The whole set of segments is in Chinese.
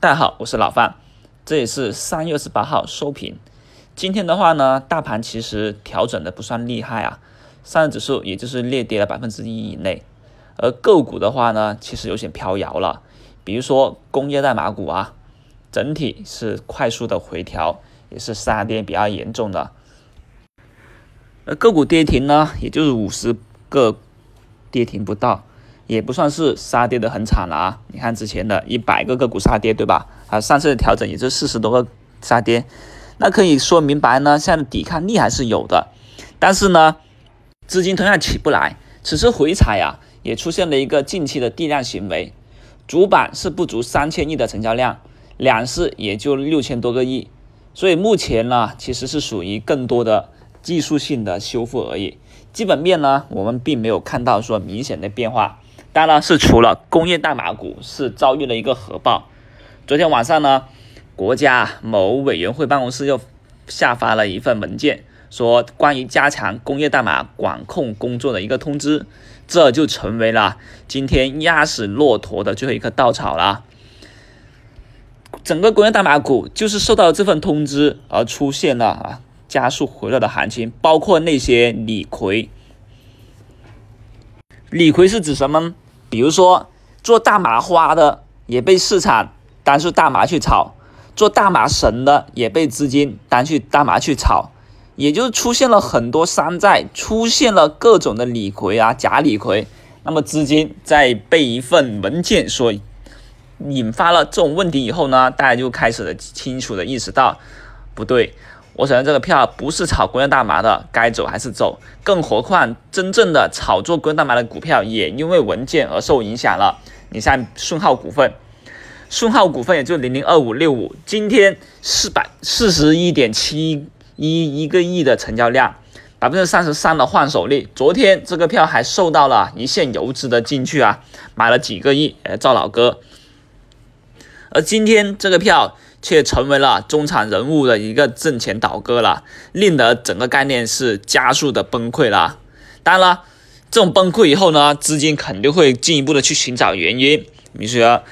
大家好，我是老范，这也是三月二十八号收评。今天的话呢，大盘其实调整的不算厉害啊，上证指数也就是略跌了百分之一以内，而个股的话呢，其实有些飘摇了，比如说工业代码股啊，整体是快速的回调，也是杀跌比较严重的。而个股跌停呢，也就是五十个跌停不到。也不算是杀跌的很惨了啊！你看之前的一百个个股杀跌，对吧？啊，上次的调整也就四十多个杀跌，那可以说明白呢，现在抵抗力还是有的。但是呢，资金同样起不来，此次回踩呀，也出现了一个近期的地量行为，主板是不足三千亿的成交量，两市也就六千多个亿，所以目前呢，其实是属于更多的技术性的修复而已。基本面呢，我们并没有看到说明显的变化。当然是除了工业代码股是遭遇了一个核爆，昨天晚上呢，国家某委员会办公室又下发了一份文件，说关于加强工业代码管控工作的一个通知，这就成为了今天压死骆驼的最后一颗稻草了。整个工业代码股就是受到这份通知而出现了啊加速回落的行情，包括那些李逵。李逵是指什么？比如说做大麻花的也被市场当做大麻去炒，做大麻绳的也被资金当去大麻去炒，也就出现了很多山寨，出现了各种的李逵啊假李逵。那么资金在被一份文件所引发了这种问题以后呢，大家就开始了清楚的意识到不对。我想这个票不是炒工业大麻的，该走还是走？更何况真正的炒作工业大麻的股票也因为文件而受影响了。你像顺浩股份，顺浩股份也就零零二五六五，今天四百四十一点七一一个亿的成交量，百分之三十三的换手率。昨天这个票还受到了一线游资的进去啊，买了几个亿，哎，赵老哥。而今天这个票。却成为了中产人物的一个挣钱倒戈了，令得整个概念是加速的崩溃了。当然了，这种崩溃以后呢，资金肯定会进一步的去寻找原因。比如说，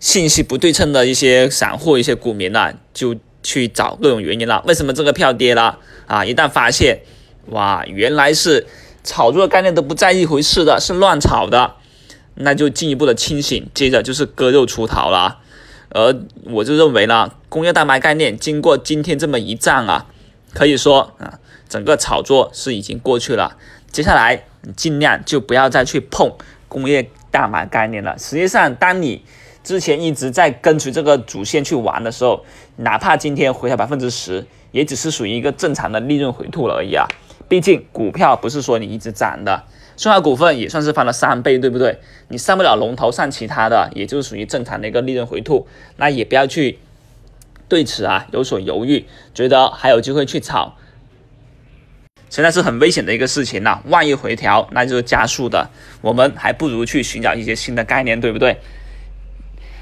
信息不对称的一些散户、一些股民呢，就去找各种原因了。为什么这个票跌了啊？一旦发现，哇，原来是炒作的概念都不在一回事的，是乱炒的，那就进一步的清醒，接着就是割肉出逃了。而我就认为呢，工业大麻概念经过今天这么一战啊，可以说啊，整个炒作是已经过去了。接下来你尽量就不要再去碰工业大麻概念了。实际上，当你之前一直在跟随这个主线去玩的时候，哪怕今天回调百分之十，也只是属于一个正常的利润回吐了而已啊。毕竟股票不是说你一直涨的。顺华股份也算是翻了三倍，对不对？你上不了龙头，上其他的，也就是属于正常的一个利润回吐，那也不要去对此啊有所犹豫，觉得还有机会去炒，现在是很危险的一个事情呐。万一回调，那就是加速的，我们还不如去寻找一些新的概念，对不对？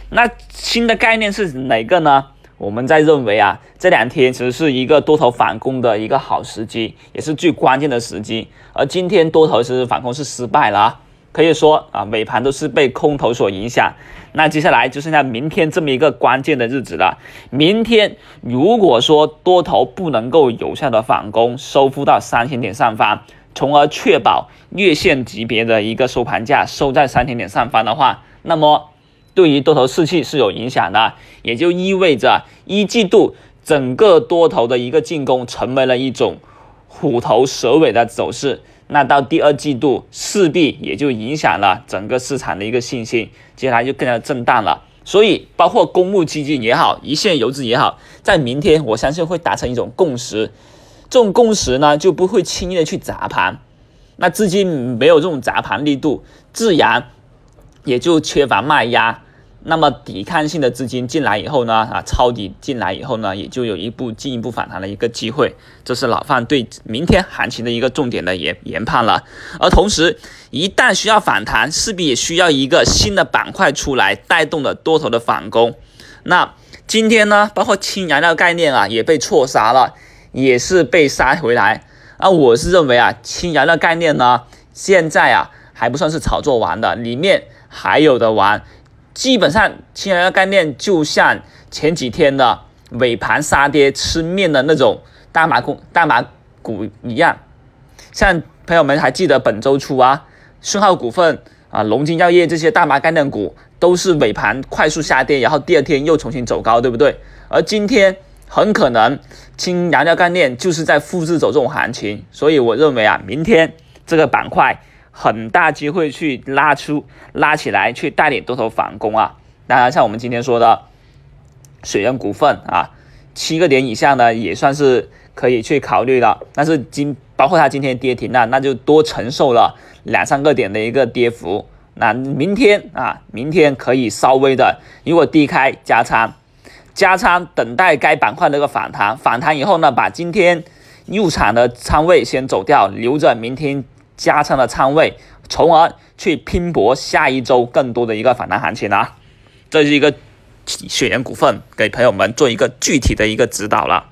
那新的概念是哪个呢？我们在认为啊，这两天其实是一个多头反攻的一个好时机，也是最关键的时机。而今天多头其实反攻是失败了啊，可以说啊，尾盘都是被空头所影响。那接下来就剩下明天这么一个关键的日子了。明天如果说多头不能够有效的反攻，收复到三千点上方，从而确保月线级别的一个收盘价收在三千点上方的话，那么。对于多头士气是有影响的，也就意味着一季度整个多头的一个进攻成为了一种虎头蛇尾的走势。那到第二季度势必也就影响了整个市场的一个信心，接下来就更加震荡了。所以，包括公募基金也好，一线游资也好，在明天我相信会达成一种共识。这种共识呢，就不会轻易的去砸盘。那资金没有这种砸盘力度，自然也就缺乏卖压。那么抵抗性的资金进来以后呢，啊，抄底进来以后呢，也就有一步进一步反弹的一个机会，这是老范对明天行情的一个重点的研研判了。而同时，一旦需要反弹，势必也需要一个新的板块出来带动的多头的反攻。那今天呢，包括氢燃料概念啊，也被错杀了，也是被杀回来。啊，我是认为啊，氢燃料概念呢，现在啊还不算是炒作完的，里面还有的玩。基本上氢燃料概念就像前几天的尾盘杀跌吃面的那种大马股大马股一样。像朋友们还记得本周初啊，顺浩股份啊、龙金药业这些大麻概念股都是尾盘快速下跌，然后第二天又重新走高，对不对？而今天很可能氢燃料概念就是在复制走这种行情，所以我认为啊，明天这个板块。很大机会去拉出、拉起来，去带领多头反攻啊！当然，像我们今天说的水源股份啊，七个点以下呢，也算是可以去考虑的。但是今包括它今天跌停了，那就多承受了两三个点的一个跌幅。那明天啊，明天可以稍微的，如果低开加仓，加仓等待该板块的一个反弹，反弹以后呢，把今天入场的仓位先走掉，留着明天。加仓的仓位，从而去拼搏下一周更多的一个反弹行情啊！这是一个雪原股份，给朋友们做一个具体的一个指导了。